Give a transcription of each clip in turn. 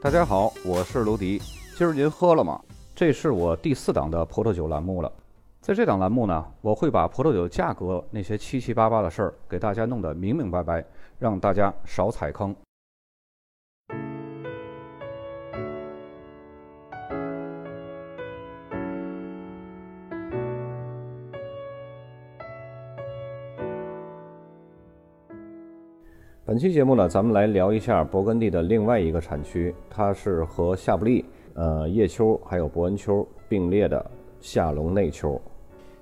大家好，我是卢迪。今儿您喝了吗？这是我第四档的葡萄酒栏目了。在这档栏目呢，我会把葡萄酒价格那些七七八八的事儿给大家弄得明明白白，让大家少踩坑。本期节目呢，咱们来聊一下勃艮第的另外一个产区，它是和夏布利、呃叶丘还有伯恩丘并列的夏隆内丘。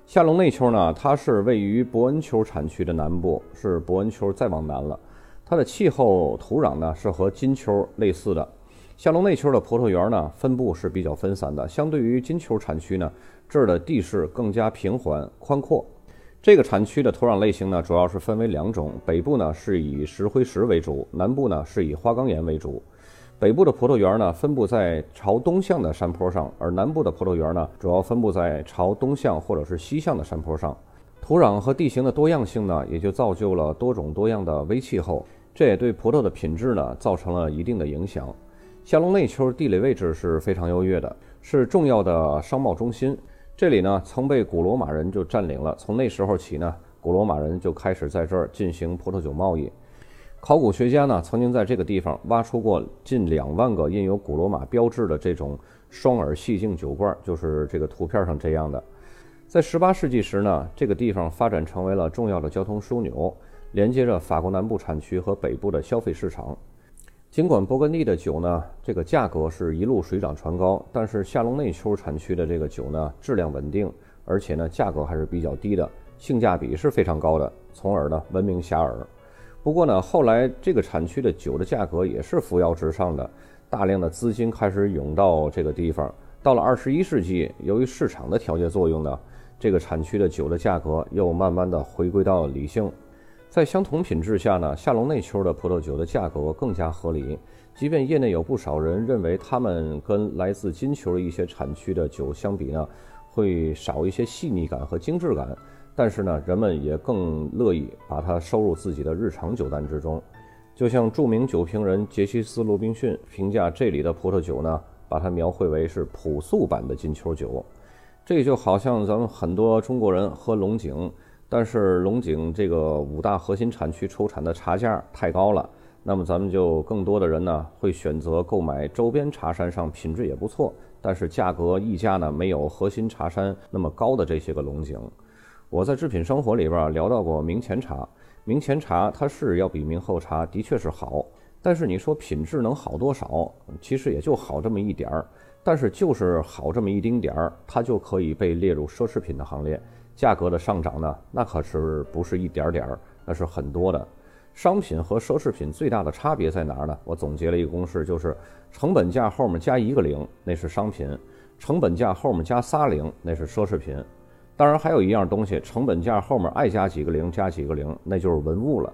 夏隆内丘呢，它是位于伯恩丘产区的南部，是伯恩丘再往南了。它的气候、土壤呢是和金丘类似的。夏隆内丘的葡萄园呢，分布是比较分散的，相对于金丘产区呢，这儿的地势更加平缓宽阔。这个产区的土壤类型呢，主要是分为两种，北部呢是以石灰石为主，南部呢是以花岗岩为主。北部的葡萄园呢分布在朝东向的山坡上，而南部的葡萄园呢主要分布在朝东向或者是西向的山坡上。土壤和地形的多样性呢，也就造就了多种多样的微气候，这也对葡萄的品质呢造成了一定的影响。夏隆内丘地理位置是非常优越的，是重要的商贸中心。这里呢，曾被古罗马人就占领了。从那时候起呢，古罗马人就开始在这儿进行葡萄酒贸易。考古学家呢，曾经在这个地方挖出过近两万个印有古罗马标志的这种双耳细颈酒罐，就是这个图片上这样的。在18世纪时呢，这个地方发展成为了重要的交通枢纽，连接着法国南部产区和北部的消费市场。尽管勃艮第的酒呢，这个价格是一路水涨船高，但是夏隆内丘产区的这个酒呢，质量稳定，而且呢，价格还是比较低的，性价比是非常高的，从而呢，闻名遐迩。不过呢，后来这个产区的酒的价格也是扶摇直上的，大量的资金开始涌到这个地方。到了二十一世纪，由于市场的调节作用呢，这个产区的酒的价格又慢慢的回归到理性。在相同品质下呢，夏隆内丘的葡萄酒的价格更加合理。即便业内有不少人认为他们跟来自金球的一些产区的酒相比呢，会少一些细腻感和精致感，但是呢，人们也更乐意把它收入自己的日常酒单之中。就像著名酒评人杰西斯·罗宾逊评价这里的葡萄酒呢，把它描绘为是朴素版的金球酒。这就好像咱们很多中国人喝龙井。但是龙井这个五大核心产区出产的茶价太高了，那么咱们就更多的人呢会选择购买周边茶山上品质也不错，但是价格溢价呢没有核心茶山那么高的这些个龙井。我在制品生活里边聊到过明前茶，明前茶它是要比明后茶的确是好，但是你说品质能好多少？其实也就好这么一点儿，但是就是好这么一丁点儿，它就可以被列入奢侈品的行列。价格的上涨呢，那可是不是一点点儿，那是很多的。商品和奢侈品最大的差别在哪儿呢？我总结了一个公式，就是成本价后面加一个零，那是商品；成本价后面加仨零，那是奢侈品。当然还有一样东西，成本价后面爱加几个零，加几个零，那就是文物了。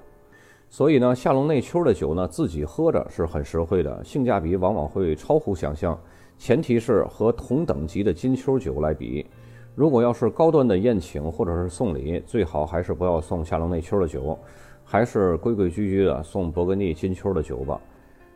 所以呢，夏隆内丘的酒呢，自己喝着是很实惠的，性价比往往会超乎想象。前提是和同等级的金秋酒来比。如果要是高端的宴请或者是送礼，最好还是不要送夏隆内丘的酒，还是规规矩矩的送勃艮第金丘的酒吧。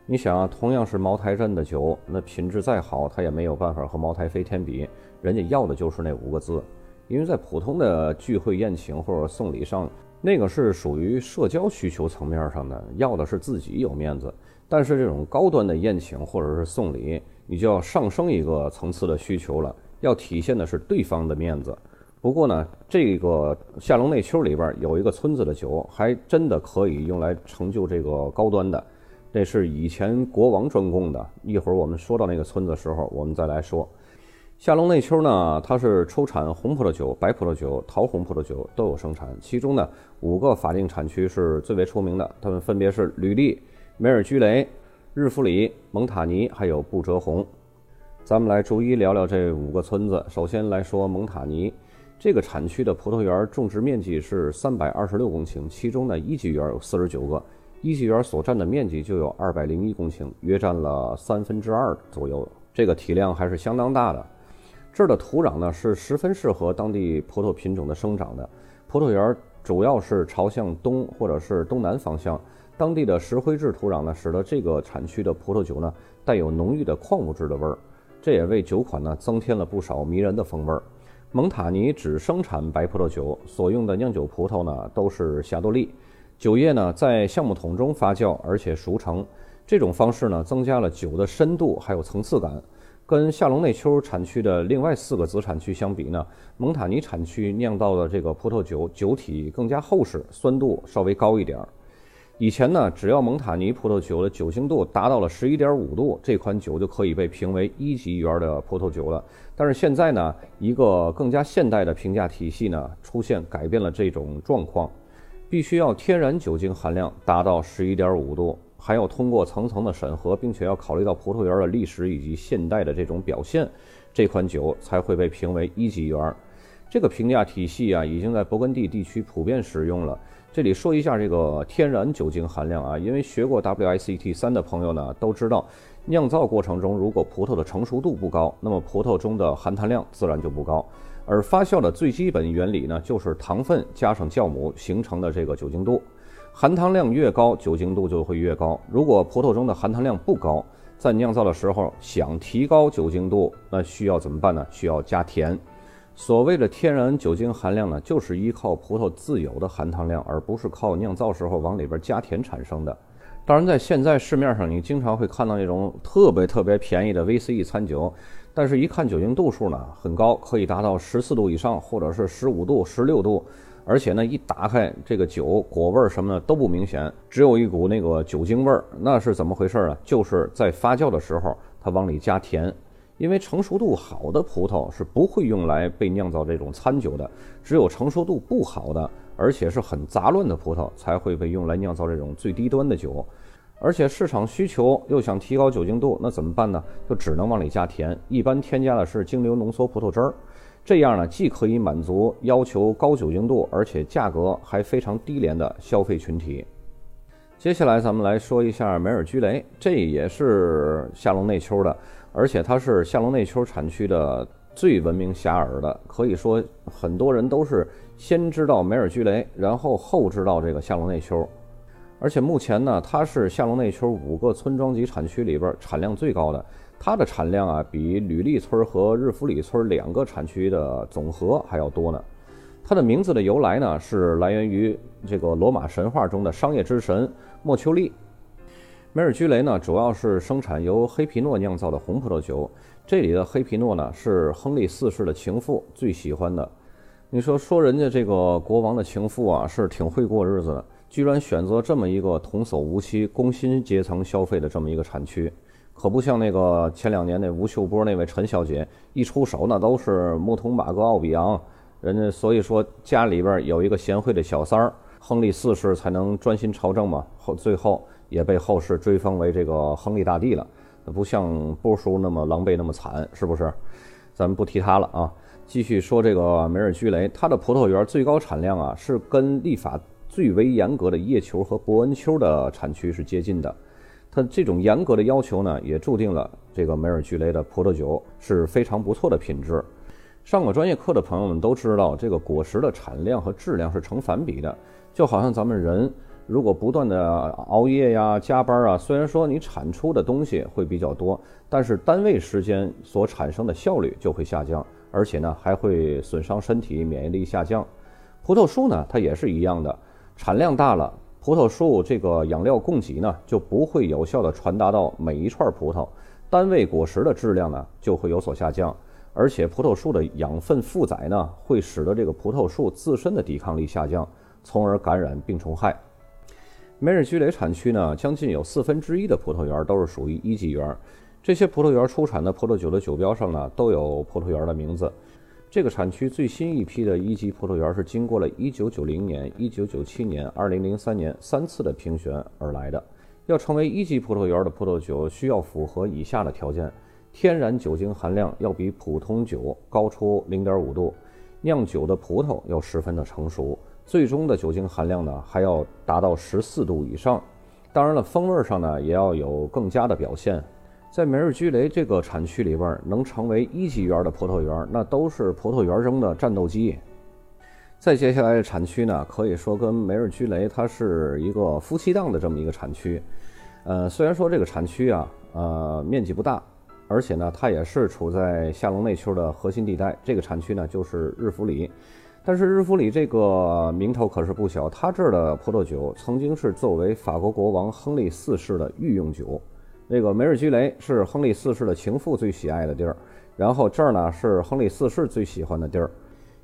你想啊，同样是茅台镇的酒，那品质再好，它也没有办法和茅台飞天比。人家要的就是那五个字，因为在普通的聚会宴请或者送礼上，那个是属于社交需求层面上的，要的是自己有面子。但是这种高端的宴请或者是送礼，你就要上升一个层次的需求了。要体现的是对方的面子。不过呢，这个夏隆内丘里边有一个村子的酒，还真的可以用来成就这个高端的。那是以前国王专供的。一会儿我们说到那个村子的时候，我们再来说。夏隆内丘呢，它是出产红葡萄酒、白葡萄酒、桃红葡萄酒都有生产。其中呢，五个法定产区是最为出名的，它们分别是吕利、梅尔居雷、日弗里、蒙塔尼，还有布哲红。咱们来逐一聊聊这五个村子。首先来说蒙塔尼，这个产区的葡萄园种植面积是三百二十六公顷，其中呢一级园有四十九个，一级园所占的面积就有二百零一公顷，约占了三分之二左右。这个体量还是相当大的。这儿的土壤呢是十分适合当地葡萄品种的生长的。葡萄园主要是朝向东或者是东南方向，当地的石灰质土壤呢，使得这个产区的葡萄酒呢带有浓郁的矿物质的味儿，这也为酒款呢增添了不少迷人的风味儿。蒙塔尼只生产白葡萄酒，所用的酿酒葡萄呢都是霞多丽，酒液呢在橡木桶中发酵，而且熟成。这种方式呢增加了酒的深度还有层次感。跟夏隆内丘产区的另外四个子产区相比呢，蒙塔尼产区酿造的这个葡萄酒酒体更加厚实，酸度稍微高一点儿。以前呢，只要蒙塔尼葡萄酒的酒精度达到了十一点五度，这款酒就可以被评为一级园的葡萄酒了。但是现在呢，一个更加现代的评价体系呢出现，改变了这种状况，必须要天然酒精含量达到十一点五度。还要通过层层的审核，并且要考虑到葡萄园的历史以及现代的这种表现，这款酒才会被评为一级园。这个评价体系啊，已经在勃艮第地区普遍使用了。这里说一下这个天然酒精含量啊，因为学过 WSET 三的朋友呢都知道，酿造过程中如果葡萄的成熟度不高，那么葡萄中的含糖量自然就不高。而发酵的最基本原理呢，就是糖分加上酵母形成的这个酒精度。含糖量越高，酒精度就会越高。如果葡萄中的含糖量不高，在酿造的时候想提高酒精度，那需要怎么办呢？需要加甜。所谓的天然酒精含量呢，就是依靠葡萄自有的含糖量，而不是靠酿造时候往里边加甜产生的。当然，在现在市面上，你经常会看到那种特别特别便宜的 VCE 餐酒，但是一看酒精度数呢很高，可以达到十四度以上，或者是十五度、十六度。而且呢，一打开这个酒果味儿什么的都不明显，只有一股那个酒精味儿。那是怎么回事啊？就是在发酵的时候，它往里加甜。因为成熟度好的葡萄是不会用来被酿造这种餐酒的，只有成熟度不好的，而且是很杂乱的葡萄才会被用来酿造这种最低端的酒。而且市场需求又想提高酒精度，那怎么办呢？就只能往里加甜。一般添加的是精馏浓缩葡萄汁儿。这样呢，既可以满足要求高酒精度，而且价格还非常低廉的消费群体。接下来咱们来说一下梅尔居雷，这也是夏隆内丘的，而且它是夏隆内丘产区的最闻名遐迩的，可以说很多人都是先知道梅尔居雷，然后后知道这个夏隆内丘。而且目前呢，它是夏隆内丘五个村庄级产区里边产量最高的。它的产量啊，比吕利村和日弗里村两个产区的总和还要多呢。它的名字的由来呢，是来源于这个罗马神话中的商业之神莫丘利。梅尔居雷呢，主要是生产由黑皮诺酿造的红葡萄酒。这里的黑皮诺呢，是亨利四世的情妇最喜欢的。你说说人家这个国王的情妇啊，是挺会过日子的，居然选择这么一个童叟无欺、工薪阶层消费的这么一个产区。可不像那个前两年那吴秀波那位陈小姐一出手那都是牧童马格奥比昂，人家所以说家里边有一个贤惠的小三儿，亨利四世才能专心朝政嘛。后最后也被后世追封为这个亨利大帝了，不像波叔那么狼狈那么惨，是不是？咱们不提他了啊，继续说这个梅尔居雷，它的葡萄园最高产量啊是跟立法最为严格的叶球和伯恩丘的产区是接近的。它这种严格的要求呢，也注定了这个梅尔居雷的葡萄酒是非常不错的品质。上过专业课的朋友们都知道，这个果实的产量和质量是成反比的。就好像咱们人如果不断的熬夜呀、加班啊，虽然说你产出的东西会比较多，但是单位时间所产生的效率就会下降，而且呢还会损伤身体，免疫力下降。葡萄树呢，它也是一样的，产量大了。葡萄树这个养料供给呢，就不会有效的传达到每一串葡萄，单位果实的质量呢就会有所下降，而且葡萄树的养分负载呢，会使得这个葡萄树自身的抵抗力下降，从而感染病虫害。梅尔居雷产区呢，将近有四分之一的葡萄园都是属于一级园，这些葡萄园出产的葡萄酒的酒标上呢，都有葡萄园的名字。这个产区最新一批的一级葡萄园是经过了1990年、1997年、2003年三次的评选而来的。要成为一级葡萄园的葡萄酒，需要符合以下的条件：天然酒精含量要比普通酒高出0.5度，酿酒的葡萄要十分的成熟，最终的酒精含量呢还要达到14度以上。当然了，风味上呢也要有更加的表现。在梅日居雷这个产区里边，能成为一级园的葡萄园，那都是葡萄园中的战斗机。再接下来的产区呢，可以说跟梅日居雷它是一个夫妻档的这么一个产区。呃，虽然说这个产区啊，呃，面积不大，而且呢，它也是处在下龙内丘的核心地带。这个产区呢，就是日弗里。但是日夫里这个名头可是不小，它这儿的葡萄酒曾经是作为法国国王亨利四世的御用酒。那个梅尔居雷是亨利四世的情妇最喜爱的地儿，然后这儿呢是亨利四世最喜欢的地儿。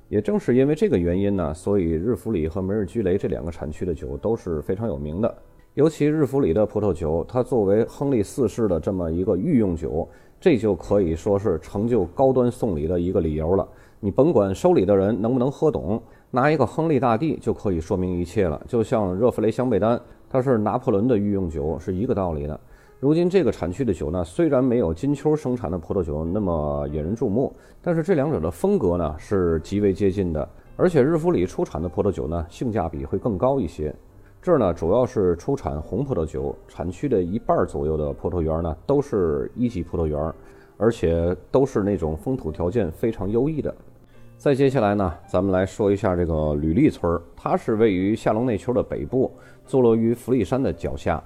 也正是因为这个原因呢，所以日弗里和梅尔居雷这两个产区的酒都是非常有名的。尤其日弗里的葡萄酒，它作为亨利四世的这么一个御用酒，这就可以说是成就高端送礼的一个理由了。你甭管收礼的人能不能喝懂，拿一个亨利大帝就可以说明一切了。就像热弗雷香贝丹，它是拿破仑的御用酒，是一个道理的。如今这个产区的酒呢，虽然没有金秋生产的葡萄酒那么引人注目，但是这两者的风格呢是极为接近的。而且日弗里出产的葡萄酒呢，性价比会更高一些。这儿呢主要是出产红葡萄酒，产区的一半左右的葡萄园呢都是一级葡萄园，而且都是那种风土条件非常优异的。再接下来呢，咱们来说一下这个吕利村它是位于下龙内丘的北部，坐落于弗利山的脚下。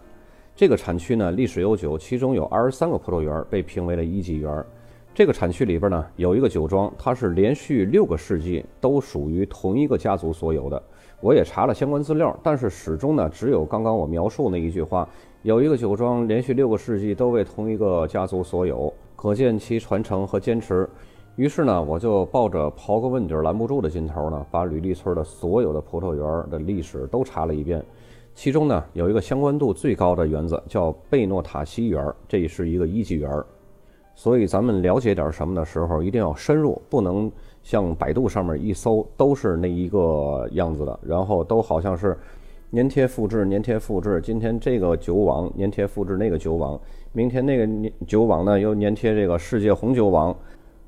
这个产区呢历史悠久，其中有二十三个葡萄园被评为了一级园。这个产区里边呢有一个酒庄，它是连续六个世纪都属于同一个家族所有的。我也查了相关资料，但是始终呢只有刚刚我描述那一句话：有一个酒庄连续六个世纪都为同一个家族所有，可见其传承和坚持。于是呢，我就抱着刨个问底儿拦不住的劲头呢，把吕利村的所有的葡萄园的历史都查了一遍。其中呢，有一个相关度最高的园子叫贝诺塔西园，这是一个一级园。所以咱们了解点什么的时候，一定要深入，不能像百度上面一搜都是那一个样子的，然后都好像是粘贴复制、粘贴复制。今天这个酒网粘贴复制那个酒网，明天那个酒网呢又粘贴这个世界红酒网。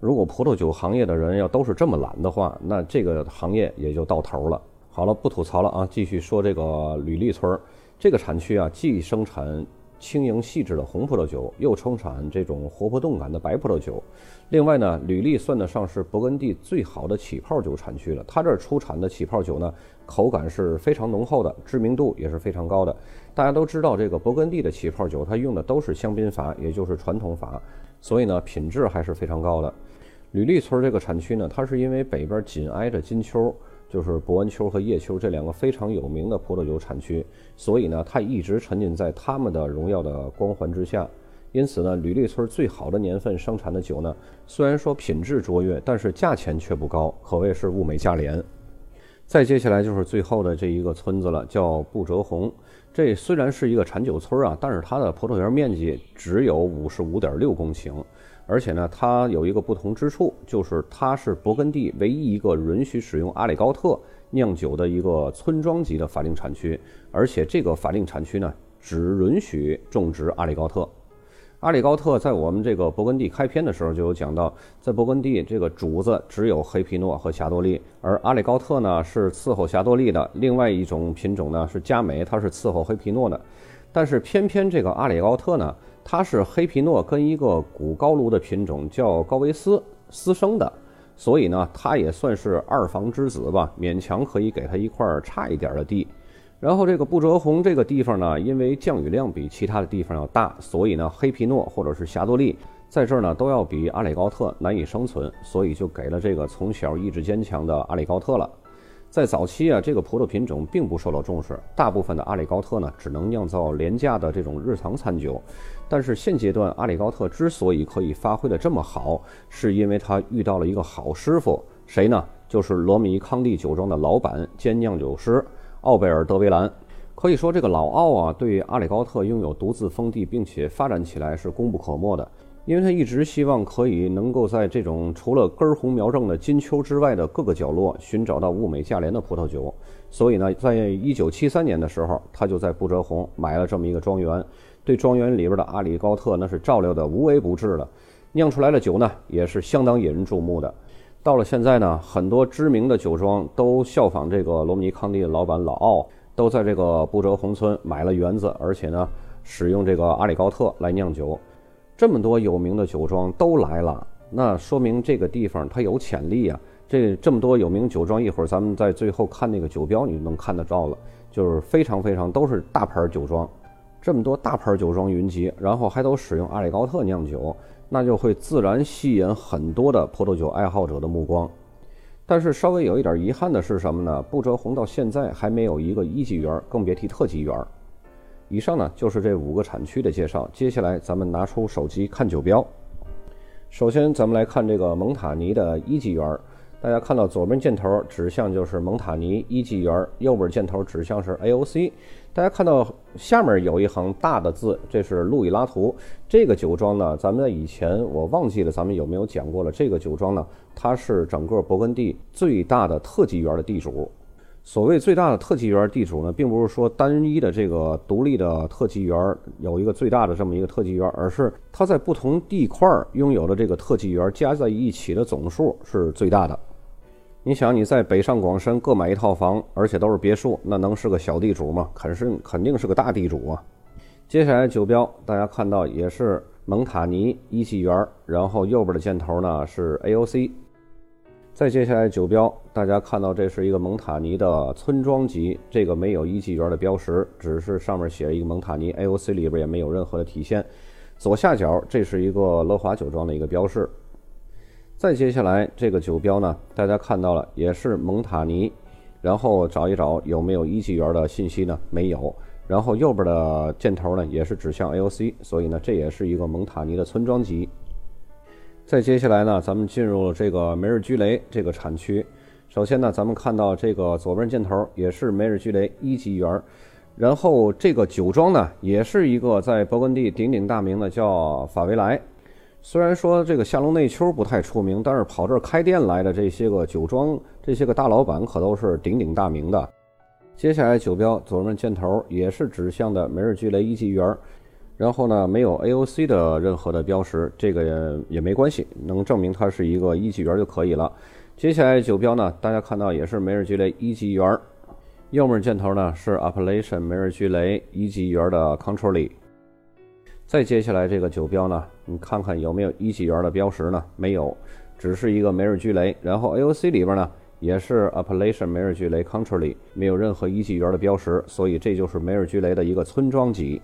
如果葡萄酒行业的人要都是这么懒的话，那这个行业也就到头了。好了，不吐槽了啊，继续说这个吕利村这个产区啊，既生产轻盈细致的红葡萄酒，又称产这种活泼动感的白葡萄酒。另外呢，吕利算得上是勃艮第最好的起泡酒产区了。它这儿出产的起泡酒呢，口感是非常浓厚的，知名度也是非常高的。大家都知道，这个勃艮第的起泡酒，它用的都是香槟法，也就是传统法，所以呢，品质还是非常高的。吕利村这个产区呢，它是因为北边紧挨着金秋，就是博恩丘和叶丘这两个非常有名的葡萄酒产区，所以呢，它一直沉浸在他们的荣耀的光环之下。因此呢，吕利村最好的年份生产的酒呢，虽然说品质卓越，但是价钱却不高，可谓是物美价廉。再接下来就是最后的这一个村子了，叫布哲红。这虽然是一个产酒村啊，但是它的葡萄园面积只有五十五点六公顷。而且呢，它有一个不同之处，就是它是勃艮第唯一一个允许使用阿里高特酿酒的一个村庄级的法定产区。而且这个法定产区呢，只允许种植阿里高特。阿里高特在我们这个勃艮第开篇的时候就有讲到，在勃艮第这个主子只有黑皮诺和霞多丽，而阿里高特呢是伺候霞多丽的。另外一种品种呢是佳美，它是伺候黑皮诺的。但是偏偏这个阿里高特呢。它是黑皮诺跟一个古高卢的品种叫高维斯私生的，所以呢，它也算是二房之子吧，勉强可以给它一块差一点的地。然后这个布哲红这个地方呢，因为降雨量比其他的地方要大，所以呢，黑皮诺或者是霞多丽在这儿呢都要比阿里高特难以生存，所以就给了这个从小意志坚强的阿里高特了。在早期啊，这个葡萄品种并不受到重视，大部分的阿里高特呢只能酿造廉价的这种日常餐酒。但是现阶段阿里高特之所以可以发挥的这么好，是因为他遇到了一个好师傅，谁呢？就是罗米康帝酒庄的老板兼酿酒师奥贝尔德维兰。可以说，这个老奥啊，对阿里高特拥有独自封地，并且发展起来是功不可没的。因为他一直希望可以能够在这种除了根红苗正的金秋之外的各个角落寻找到物美价廉的葡萄酒，所以呢，在一九七三年的时候，他就在布哲红买了这么一个庄园，对庄园里边的阿里高特那是照料的无微不至了，酿出来的酒呢也是相当引人注目的。到了现在呢，很多知名的酒庄都效仿这个罗姆尼康帝的老板老奥，都在这个布哲红村买了园子，而且呢，使用这个阿里高特来酿酒。这么多有名的酒庄都来了，那说明这个地方它有潜力啊！这这么多有名酒庄，一会儿咱们在最后看那个酒标，你就能看得到了，就是非常非常都是大牌酒庄。这么多大牌酒庄云集，然后还都使用阿里高特酿酒，那就会自然吸引很多的葡萄酒爱好者的目光。但是稍微有一点遗憾的是什么呢？不折红到现在还没有一个一级园，更别提特级园。以上呢就是这五个产区的介绍。接下来咱们拿出手机看酒标。首先咱们来看这个蒙塔尼的一级园。大家看到左边箭头指向就是蒙塔尼一级园，右边箭头指向是 AOC。大家看到下面有一行大的字，这是路易拉图。这个酒庄呢，咱们在以前我忘记了咱们有没有讲过了。这个酒庄呢，它是整个勃艮第最大的特级园的地主。所谓最大的特级园地主呢，并不是说单一的这个独立的特级园有一个最大的这么一个特级园，而是它在不同地块拥有的这个特级园加在一起的总数是最大的。你想你在北上广深各买一套房，而且都是别墅，那能是个小地主吗？肯是肯定是个大地主啊！接下来酒标，大家看到也是蒙塔尼一级园，然后右边的箭头呢是 AOC。再接下来酒标，大家看到这是一个蒙塔尼的村庄级，这个没有一级园的标识，只是上面写了一个蒙塔尼 AOC，里边也没有任何的体现。左下角这是一个乐华酒庄的一个标识。再接下来这个酒标呢，大家看到了，也是蒙塔尼，然后找一找有没有一级园的信息呢？没有。然后右边的箭头呢，也是指向 AOC，所以呢，这也是一个蒙塔尼的村庄级。再接下来呢，咱们进入这个梅日居雷这个产区。首先呢，咱们看到这个左边箭头也是梅日居雷一级园，然后这个酒庄呢，也是一个在勃艮第鼎鼎大名的叫法维莱。虽然说这个夏隆内丘不太出名，但是跑这儿开店来的这些个酒庄，这些个大老板可都是鼎鼎大名的。接下来酒标左面箭头也是指向的梅日居雷一级园，然后呢没有 AOC 的任何的标识，这个也没关系，能证明它是一个一级园就可以了。接下来酒标呢，大家看到也是梅尔居雷一级园，右面箭头呢是 Appellation 梅尔居雷一级园的 c o n t r o l l y 再接下来这个酒标呢，你看看有没有一级园的标识呢？没有，只是一个梅尔居雷。然后 AOC 里边呢也是 Appellation 梅尔居雷 Country，没有任何一级园的标识，所以这就是梅尔居雷的一个村庄级。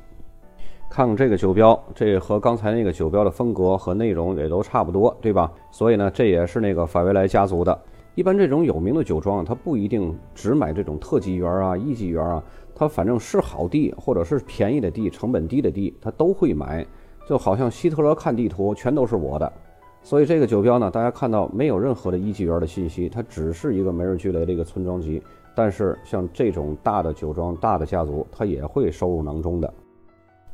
看看这个酒标，这和刚才那个酒标的风格和内容也都差不多，对吧？所以呢，这也是那个法维莱家族的。一般这种有名的酒庄啊，它不一定只买这种特级园啊、一级园啊。他反正是好地，或者是便宜的地、成本低的地，他都会买。就好像希特勒看地图，全都是我的。所以这个酒标呢，大家看到没有任何的一级园的信息，它只是一个梅尔居雷的一个村庄级。但是像这种大的酒庄、大的家族，它也会收入囊中的。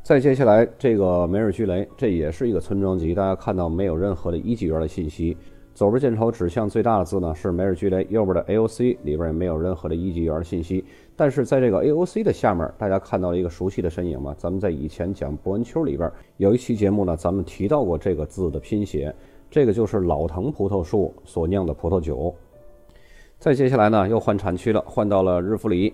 再接下来这个梅尔居雷，这也是一个村庄级，大家看到没有任何的一级园的信息。左边箭头指向最大的字呢是梅尔居雷，右边的 AOC 里边也没有任何的一级园信息。但是在这个 AOC 的下面，大家看到了一个熟悉的身影吗？咱们在以前讲伯恩丘里边有一期节目呢，咱们提到过这个字的拼写，这个就是老藤葡萄树所酿的葡萄酒。再接下来呢，又换产区了，换到了日弗里。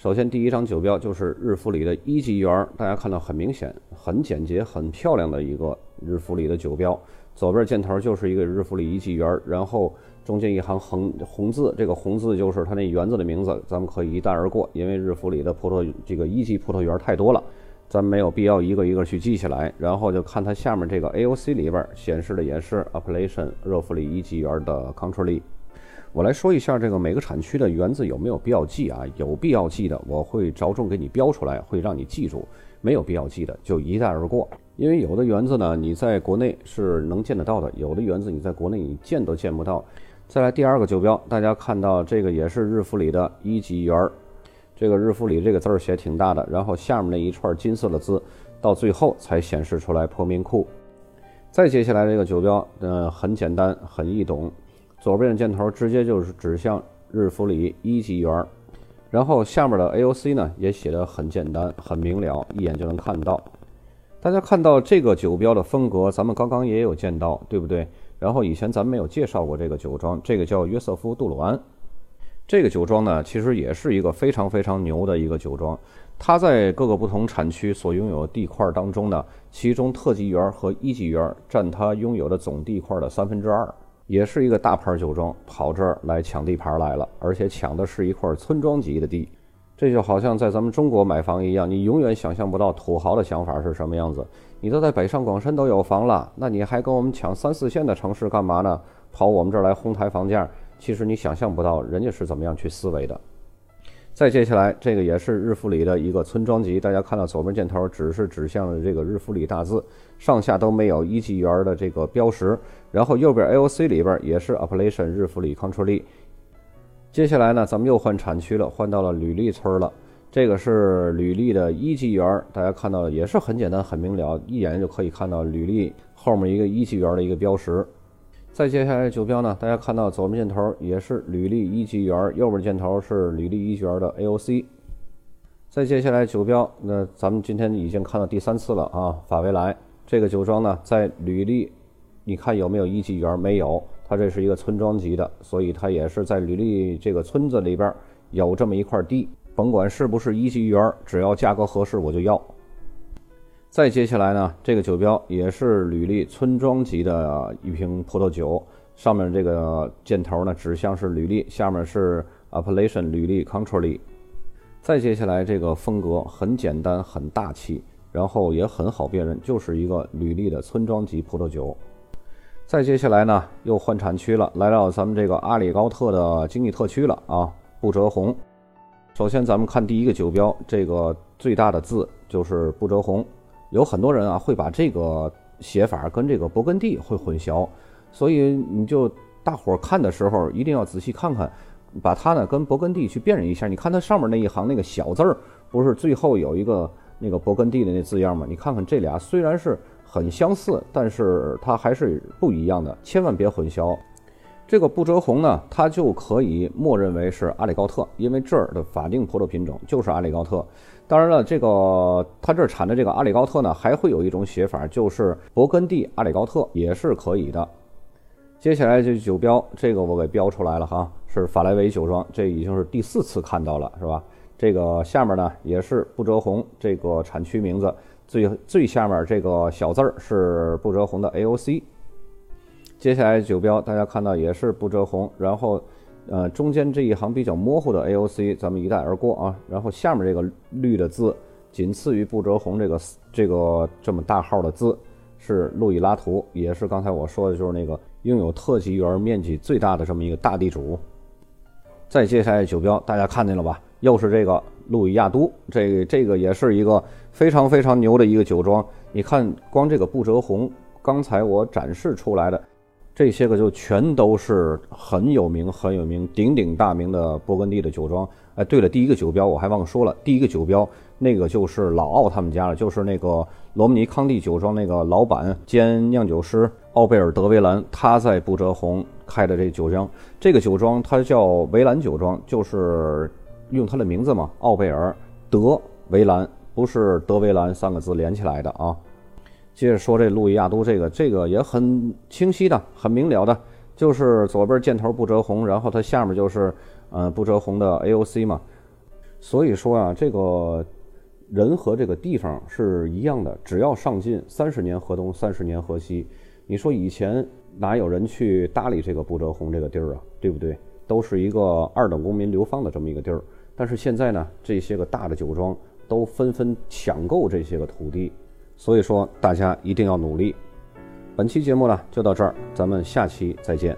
首先第一张酒标就是日弗里的一级园，大家看到很明显、很简洁、很漂亮的一个日弗里的酒标。左边箭头就是一个日弗里一级园，然后中间一行横红字，这个红字就是它那园子的名字，咱们可以一带而过，因为日弗里的葡萄这个一级葡萄园太多了，咱没有必要一个一个去记下来。然后就看它下面这个 AOC 里边显示的也是 Appellation 热弗里一级园的 c o n t r o l y 我来说一下这个每个产区的园子有没有必要记啊？有必要记的，我会着重给你标出来，会让你记住；没有必要记的，就一带而过。因为有的园子呢，你在国内是能见得到的；有的园子你在国内你见都见不到。再来第二个酒标，大家看到这个也是日弗里的一级园儿，这个日弗里这个字儿写挺大的，然后下面那一串金色的字，到最后才显示出来破面库。再接下来这个酒标，嗯，很简单，很易懂，左边的箭头直接就是指向日弗里一级园，然后下面的 AOC 呢也写的很简单，很明了，一眼就能看到。大家看到这个酒标的风格，咱们刚刚也有见到，对不对？然后以前咱们没有介绍过这个酒庄，这个叫约瑟夫·杜鲁安。这个酒庄呢，其实也是一个非常非常牛的一个酒庄。它在各个不同产区所拥有的地块当中呢，其中特级园和一级园占它拥有的总地块的三分之二。也是一个大牌酒庄跑这儿来抢地盘来了，而且抢的是一块村庄级的地。这就好像在咱们中国买房一样，你永远想象不到土豪的想法是什么样子。你都在北上广深都有房了，那你还跟我们抢三四线的城市干嘛呢？跑我们这儿来哄抬房价，其实你想象不到人家是怎么样去思维的。再接下来，这个也是日福里的一个村庄级，大家看到左边箭头只是指向了这个日福里大字，上下都没有一级园的这个标识。然后右边 AOC 里边也是 Appellation 日福里 Country。接下来呢，咱们又换产区了，换到了吕利村了。这个是吕利的一级园，大家看到也是很简单、很明了，一眼就可以看到吕利后面一个一级园的一个标识。再接下来酒标呢，大家看到左边箭头也是吕利一级园，右边箭头是吕利一级园的 AOC。再接下来酒标，那咱们今天已经看到第三次了啊，法维莱这个酒庄呢，在吕利，你看有没有一级园？没有。它这是一个村庄级的，所以它也是在吕利这个村子里边有这么一块地，甭管是不是一级园，只要价格合适我就要。再接下来呢，这个酒标也是吕利村庄级的一瓶葡萄酒，上面这个箭头呢指向是吕利，下面是 Appellation 吕利 Country。再接下来这个风格很简单很大气，然后也很好辨认，就是一个吕利的村庄级葡萄酒。再接下来呢，又换产区了，来到咱们这个阿里高特的经济特区了啊，不折红。首先咱们看第一个酒标，这个最大的字就是不折红。有很多人啊会把这个写法跟这个勃艮第会混淆，所以你就大伙儿看的时候一定要仔细看看，把它呢跟勃艮第去辨认一下。你看它上面那一行那个小字儿，不是最后有一个那个勃艮第的那字样吗？你看看这俩虽然是。很相似，但是它还是不一样的，千万别混淆。这个不折红呢，它就可以默认为是阿里高特，因为这儿的法定葡萄品种就是阿里高特。当然了，这个它这儿产的这个阿里高特呢，还会有一种写法，就是勃艮第阿里高特也是可以的。接下来这酒标，这个我给标出来了哈，是法莱维酒庄，这已经是第四次看到了，是吧？这个下面呢也是不折红，这个产区名字。最最下面这个小字儿是不折红的 AOC，接下来酒标大家看到也是不折红，然后呃中间这一行比较模糊的 AOC 咱们一带而过啊，然后下面这个绿的字仅次于不折红这个这个这么大号的字是路易拉图，也是刚才我说的就是那个拥有特级园面积最大的这么一个大地主。再接下来酒标大家看见了吧？又是这个路易亚都，这这个也是一个。非常非常牛的一个酒庄，你看，光这个不折红，刚才我展示出来的这些个就全都是很有名、很有名、鼎鼎大名的勃艮第的酒庄。哎，对了，第一个酒标我还忘说了，第一个酒标那个就是老奥他们家了，就是那个罗姆尼康帝酒庄那个老板兼酿酒师奥贝尔·德维兰，他在不折红开的这酒庄。这个酒庄它叫维兰酒庄，就是用他的名字嘛，奥贝尔·德维兰。不是德维兰三个字连起来的啊。接着说这路易亚都，这个这个也很清晰的，很明了的，就是左边箭头不折红，然后它下面就是呃不折红的 AOC 嘛。所以说啊，这个人和这个地方是一样的，只要上进，三十年河东，三十年河西。你说以前哪有人去搭理这个不折红这个地儿啊？对不对？都是一个二等公民流放的这么一个地儿。但是现在呢，这些个大的酒庄。都纷纷抢购这些个土地，所以说大家一定要努力。本期节目呢就到这儿，咱们下期再见。